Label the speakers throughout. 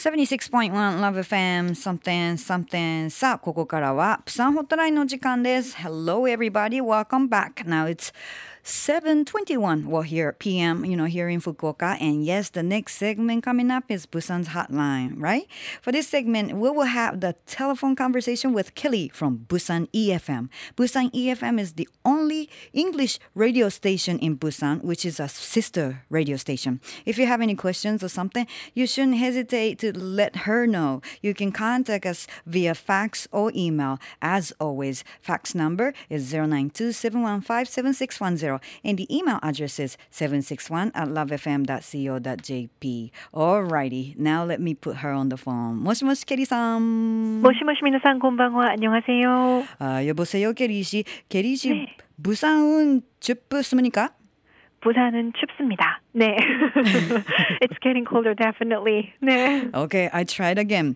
Speaker 1: 76.1 Love FM something something さあここからはプサンホットラインの時間です Hello everybody welcome back now it's 721 well here PM you know here in Fukuoka. And yes the next segment coming up is Busan's hotline right? For this segment we will have the telephone conversation with Kelly from Busan EFM Busan EFM is the only English radio station in Busan which is a sister radio station. If you have any questions or something you shouldn't hesitate to let her know. You can contact us via fax or email. As always fax number is 092 715 and the email address is 761 at lovefm.co.jp. Alrighty, now let me put her on the phone. 모시모시
Speaker 2: 미나상 곤방와 안녕하세요.
Speaker 1: 아, 여보세요 캐리 씨. 캐리 씨 네. 부산은 춥습니까?
Speaker 2: 부산은 춥습니다. 네. it's getting colder, definitely. 네.
Speaker 1: Okay, I tried again.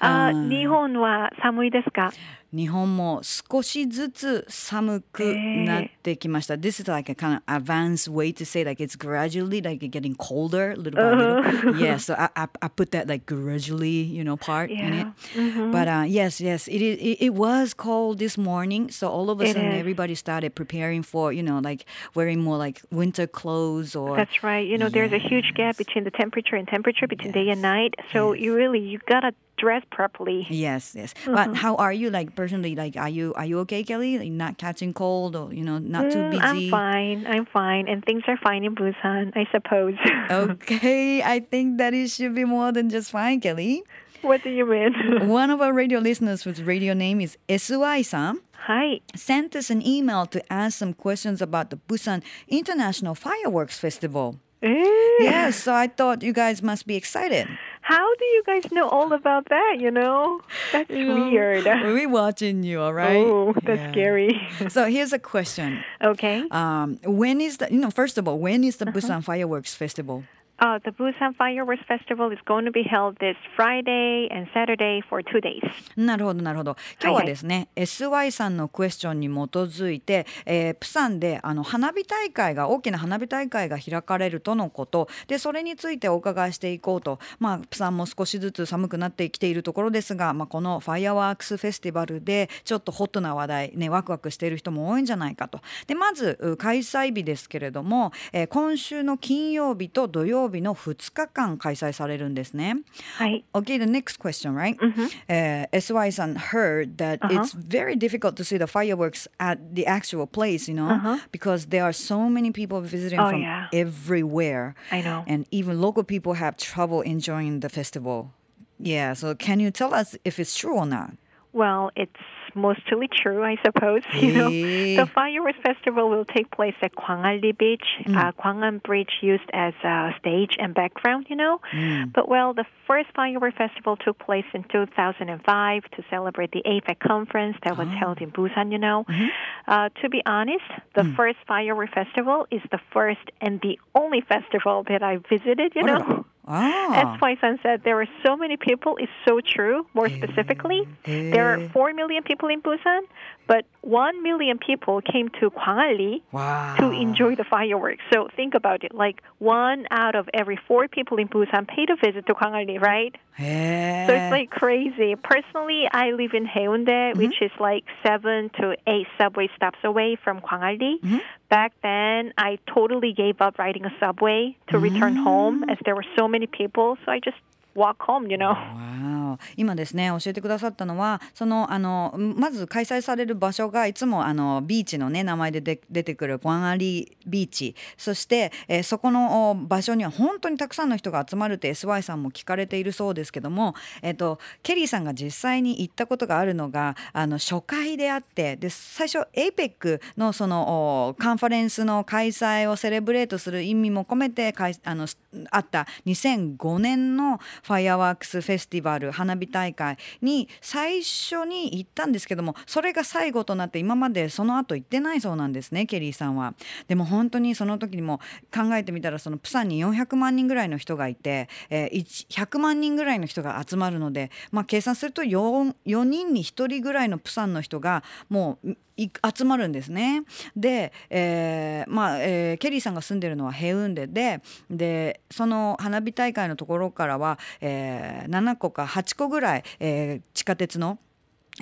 Speaker 2: Uh, uh,
Speaker 1: 日本は寒いですか日本も少しずつ寒くなってきました。This is like a kind of advanced way to say like it's gradually like getting colder little by little. Uh-huh. yeah, so I, I, I put that like gradually, you know, part yeah. in it. Mm-hmm. But uh, yes, yes, it, it it was cold this morning. So all of a sudden everybody started preparing for, you know, like wearing more like winter clothes or
Speaker 2: That's right. You know, yes. there's a huge gap between the temperature and temperature between yes. day and night. So yes. you really you gotta dress properly.
Speaker 1: Yes, yes. Mm-hmm. But how are you like personally? Like, are you are you okay, Kelly? Like, not catching cold or you know, not too busy?
Speaker 2: Mm, I'm fine. I'm fine, and things are fine in Busan, I suppose.
Speaker 1: okay, I think that it should be more than just fine, Kelly.
Speaker 2: What do you mean?
Speaker 1: One of our radio listeners whose radio name is SY-san.
Speaker 2: Hi.
Speaker 1: Sent us an email to ask some questions about the Busan International Fireworks Festival.
Speaker 2: Yes,
Speaker 1: yeah, so I thought you guys must be excited.
Speaker 2: How do you guys know all about that? You know, that's you know, weird.
Speaker 1: We're watching you, all right?
Speaker 2: Oh, that's yeah. scary.
Speaker 1: so here's a question.
Speaker 2: Okay.
Speaker 1: Um, when is the? You know, first of all, when is the uh-huh. Busan Fireworks Festival?
Speaker 2: Uh, the Busan Fireworks Festival is going to be held this Friday and Saturday for two days.
Speaker 1: なるほど、なるほど。今日はですね、はいはい、SY さんのクエスチョンに基づいて、えー、プサンであの花火大会が、大きな花火大会が開かれるとのこと、で、それについてお伺いしていこうと、まあ、プサンも少しずつ寒くなってきているところですが、まあ、このファイアワークスフェスティバルで、ちょっとホットな話題、ね、ワクワクしている人も多いんじゃないかと。で、まず、開催日ですけれども、えー、今週の金曜日と土曜日の2日間開催されるんですね。
Speaker 2: はい。
Speaker 1: Okay, the next question, right?、Mm-hmm. Uh, SY さん heard that、uh-huh. it's very difficult to see the fireworks at the actual place, you know, uh-huh. because there are so many people visiting
Speaker 2: oh,
Speaker 1: from
Speaker 2: yeah.
Speaker 1: everywhere.
Speaker 2: I know.
Speaker 1: And even local people have trouble enjoying the festival. Yeah, so can you tell us if it's true or not?
Speaker 2: Well, it's mostly true, I suppose. You know, the fireworks festival will take place at Gwangalli Beach, mm. uh, Gwangan Bridge used as a stage and background. You know, mm. but well, the first fireworks festival took place in 2005 to celebrate the APEC conference that was oh. held in Busan. You know, mm-hmm. uh, to be honest, the mm. first fireworks festival is the first and the only festival that I visited. You know.
Speaker 1: Ah.
Speaker 2: As Fai-san said, there are so many people. It's so true. More specifically, there are 4 million people in Busan, but 1 million people came to Gwangalli
Speaker 1: wow.
Speaker 2: to enjoy the fireworks. So think about it. Like one out of every four people in Busan paid a visit to Gwangalli, right? So it's like crazy. Personally, I live in Haeundae, mm-hmm. which is like seven to eight subway stops away from Gwangalli. Mm-hmm. Back then, I totally gave up riding a subway to return home mm. as there were so many people. So I just walk home, you know.
Speaker 1: Wow. 今ですね教えてくださったのはそのあのまず開催される場所がいつもあのビーチのね名前でで出てくるワンアリービーチ。そして、えー、そこの場所には本当にたくさんの人が集まるって SY さんも聞かれているそうですけども、えーと、ケリーさんが実際に行ったことがあるのがあの初回であってで最初 APEC のそのカンファレンスの開催をセレブレートする意味も込めてかいあのあった2005年のファイアワークスフェスティバル花火大会に最初に行ったんですけどもそれが最後となって今までその後行ってないそうなんですねケリーさんは。でも本当にその時にも考えてみたらそのプサンに400万人ぐらいの人がいて、えー、100万人ぐらいの人が集まるので、まあ、計算すると 4, 4人に1人ぐらいのプサンの人がもう集まるんですね。で、えーまあえー、ケリーさんが住んでるのはヘウンデででその花火大会のところからは、えー、7個か8個ぐらい、えー、地下鉄の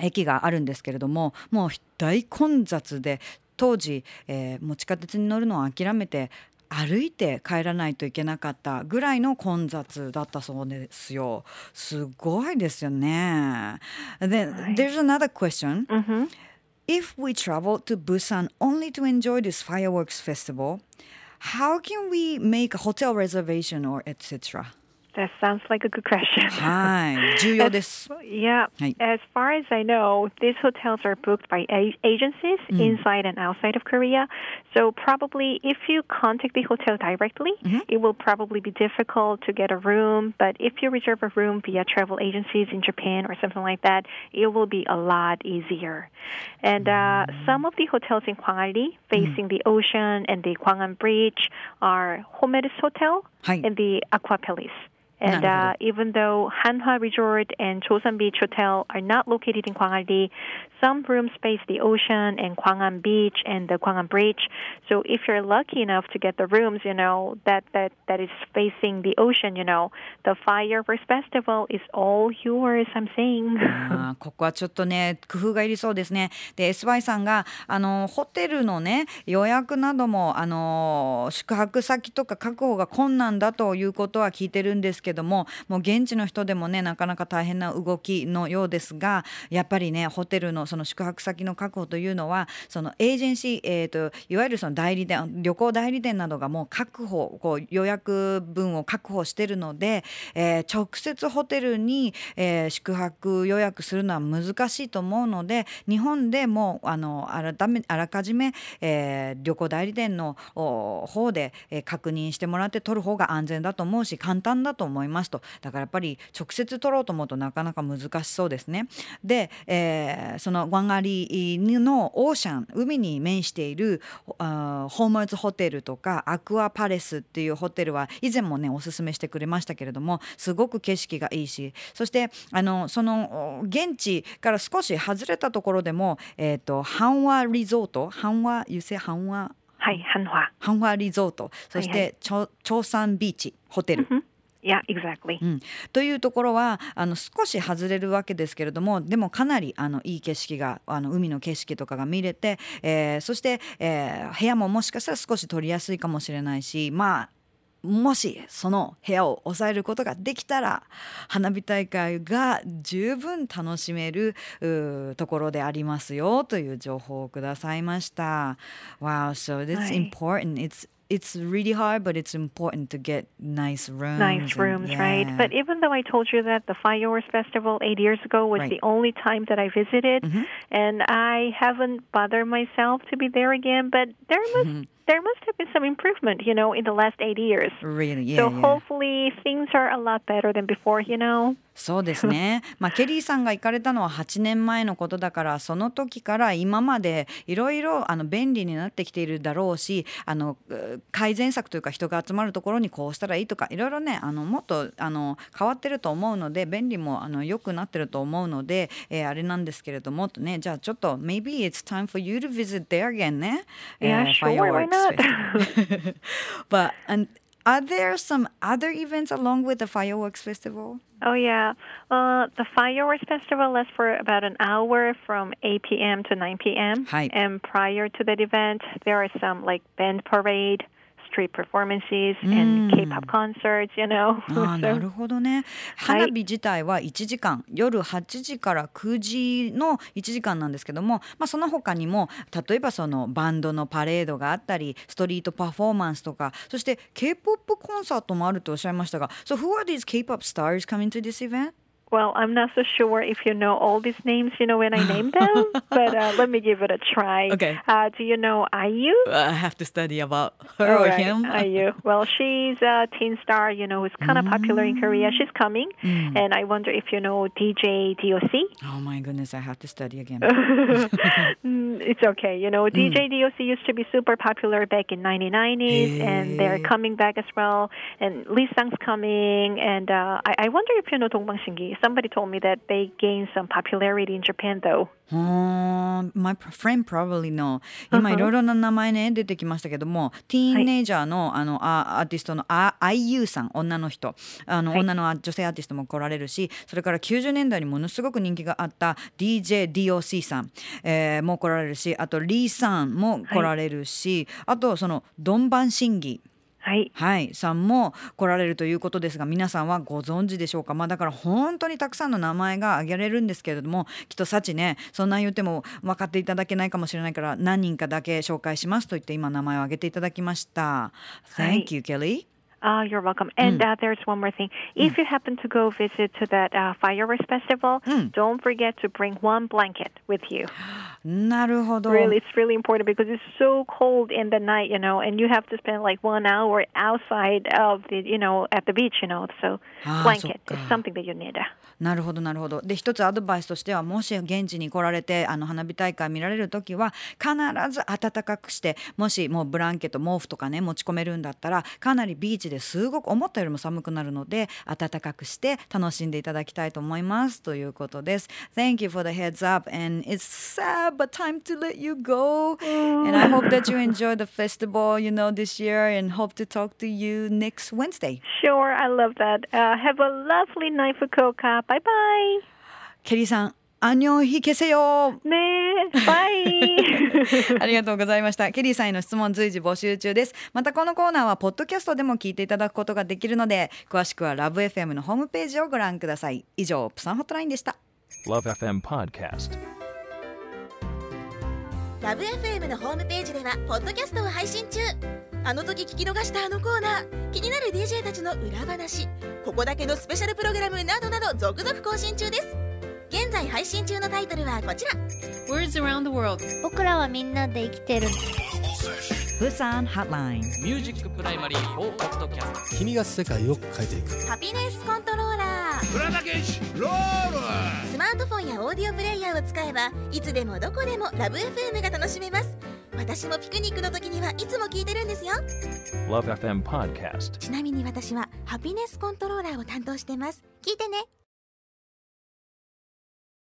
Speaker 1: 駅があるんですけれどももう大混雑で当時、えー、もう地下鉄に乗るのを諦めて歩いて帰らないといけなかったぐらいの混雑だったそうですよ。すごいですよね。Then there's another question.
Speaker 2: Mm-hmm.
Speaker 1: If we travel to Busan only to enjoy this fireworks festival, how can we make a hotel reservation or etc.?
Speaker 2: That sounds like a good question.
Speaker 1: はい、重要です。
Speaker 2: Yeah.
Speaker 1: はい。
Speaker 2: As far as I know, these hotels are booked by a- agencies inside and outside of Korea. So probably if you contact the hotel directly, it will probably be difficult to get a room. But if you reserve a room via travel agencies in Japan or something like that, it will be a lot easier. And uh, some of the hotels in Gwangalli facing the ocean and the Gwangan Bridge are Homeris Hotel
Speaker 1: Hi.
Speaker 2: and the Aqua Palace. And uh, even though Hanwha Resort and Chosan Beach Hotel are not located in Gwangalli, some rooms face the ocean and Gwangan Beach and the Gwangan Bridge. So if you're lucky enough to get the rooms, you know, that, that, that is facing the ocean, you know, the fireworks festival is all yours, I'm saying.
Speaker 1: ここはちょっとね工夫がいりそうですね。で SY さんがあのホテルのね予約などもあの宿泊先とか確保が困難だということは聞いてるんですけどももう現地の人でもねなかなか大変な動きのようですがやっぱりねホテルのその宿泊先の確保というのはそのエージェンシー、えー、といわゆるその代理店旅行代理店などがもう確保こう予約分を確保してるので、えー直接ホテルに、えー宿泊予約するのは難しいと思うので日本でもあの改めあらかじめ、えー旅行代理店の方で、え確認してもらって取る方が安全だと思うし簡単だと思う。いますと。だからやっぱり直接取ろうと思うとなかなか難しそうですね。で、えーそのワンガリのオーシャン海に面しているあーホームズホテルとかアクアパレスっていうホテルは以前もねおすすめしてくれましたけれどもすごく景色がいいしそしてあのそのお現地から少し外れたところでも、えー、とハンワリゾートハンワユセハンワ
Speaker 2: ？Hi, Hanwha.
Speaker 1: ハンワ。リゾート。そし
Speaker 2: はいは
Speaker 1: てチョチョサンビーチホテル、
Speaker 2: Yeah, exactly.
Speaker 1: うん、というところはあの少し外れるわけですけれどもでもかなりあのいい景色があの海の景色とかが見れて、えーそして、えー部屋ももしかしたら少し取りやすいかもしれないしまあもしその部屋を抑えることができたら花火大会が十分楽しめるところでありますよという情報をくださいました。Wow, so that's
Speaker 2: はい
Speaker 1: important. It's it's really hard, but it's important to get nice rooms.
Speaker 2: Nice
Speaker 1: and-
Speaker 2: rooms, right? But even though I told you that the Fireworks Festival eight years ago was
Speaker 1: Right.
Speaker 2: the only time that I visited, mm-hmm. and I haven't bothered myself to be there again, but there must mm-hmm. There must have been some improvement, you know, in the last eight years.
Speaker 1: Really, yeah,
Speaker 2: so
Speaker 1: yeah.
Speaker 2: hopefully things are a lot better than before, you know.
Speaker 1: そうですね。まあケリーさんが行かれたのは8年前のことだからその時から今までいろいろあの便利になってきているだろうしあのう改善策というか人が集まるところにこうしたらいいとかいろいろねあのもっとあの変わってると思うので便利もあの良くなってると思うので、えーあれなんですけれどもとねじゃあちょっと maybe it's time for you to visit there again ね。
Speaker 2: Yeah,
Speaker 1: えー
Speaker 2: sure, why
Speaker 1: fireworks
Speaker 2: not?
Speaker 1: But and are there some other events along with the fireworks festival?
Speaker 2: Oh yeah, uh, the fireworks festival lasts for about an hour from 8 p.m. to 9 p.m.
Speaker 1: Hi.
Speaker 2: And prior to that event, there are some like band parade, street performances, and K-pop concerts. You know.
Speaker 1: あなるほどね花火自体は1時間、夜8時から9時の1時間なんですけども、まあ、その他にも例えばそのバンドのパレードがあったりストリートパフォーマンスとかそして K-POP コンサートもあるとおっしゃいましたが So who are these K-POP stars coming to this event?
Speaker 2: Well, I'm not so sure if you know all these names, you know, when I name them, but uh, let me give it a try.
Speaker 1: Okay.
Speaker 2: Uh, do you know IU?
Speaker 1: I have to study about her
Speaker 2: All
Speaker 1: or
Speaker 2: right,
Speaker 1: him.
Speaker 2: IU. Well, she's a teen star, you know, who's kind of popular in Korea. She's coming. And I wonder if you know DJ DOC.
Speaker 1: Oh my goodness, I have to study again.
Speaker 2: Mm, it's okay. You know, DJ DOC used to be super popular back in 1990s, and they're coming back as well. And Lee Sang's coming, and uh, I, I wonder if you know Dongbang Shingi. Somebody told me that they gained some popularity in Japan, though.
Speaker 1: Uh, my friend probably know. 今いろいろな名前ね出てきましたけども、ティーンネイジャーのあのアーティストのあ IU さん女の人.あの、女の女性アーティストも来られるしそれから90年代にものすごく人気があった DJDOC さん、えー、も来られるしあとリーさんも来られるし、あとそのドンバン審議
Speaker 2: はい、
Speaker 1: はい、さんも来られるということですが皆さんはご存知でしょうか？まあだから本当にたくさんの名前が挙げられるんですけれどもきっと幸ねそんな言っても分かっていただけないかもしれないから何人かだけ紹介しますと言って今名前を挙げていただきました。Thank you, Kelly.
Speaker 2: Oh, you're welcome. And mm. uh, there's one more thing. If mm. you happen to go visit to that uh, fireworks festival, mm. don't forget to bring one blanket with you.
Speaker 1: なるほど。
Speaker 2: Really, it's really important because it's so cold in the night, you know, and you have to spend like one hour outside of the, you know, at the beach, you know. So blanket is something that you need.
Speaker 1: なるほどなるほど。で一つアドバイスとしてはもし現地に来られてあの花火大会見られる時は必ず暖かくしてもしもうブランケット毛布とかね持ち込めるんだったらかなりビーチで すごく思ったよりも寒くなるので暖かくして楽しんでいただきたいと思いますということです。Thank you for the heads up and it's sad but time to let you go and I hope that you enjoy the festival you know this year and hope to talk to you next Wednesday.
Speaker 2: Sure, I love that. Uh, have a lovely night Fukuoka. Bye bye.
Speaker 1: ケリーさん안녕히 계세요
Speaker 2: ね bye
Speaker 1: ありがとうございました。ケリーさんへの質問随時募集中です。またこのコーナーはポッドキャストでも聞いていただくことができるので詳しくはラブ f m のホームページをご覧ください。以上プサンホットラインでした。
Speaker 3: LoveFM Podcast
Speaker 4: ラブ FM のホームページではポッドキャストを配信中。あの時聞き逃したあのコーナー気になる DJ たちの裏話ここだけのスペシャルプログラムなどなど続々更新中です現在配信中のタイトルはこちら。
Speaker 5: Words around the world.
Speaker 6: 僕らはみんなで生きてる。
Speaker 1: プサンハッライン
Speaker 5: ミュージックプライマリー4ポッドキャス
Speaker 7: ト君が世界を変えていく。
Speaker 4: ハピネスコントローラー。
Speaker 8: プラダケシロール
Speaker 4: スマートフォンやオーディオプレイヤーを使えばいつでもどこでもラブ FM が楽しめます。私もピクニックの時にはいつも聞いてるんですよ。
Speaker 3: LoveFM Podcast.
Speaker 4: ちなみに私はハピネスコントローラーを担当してます。聞いてね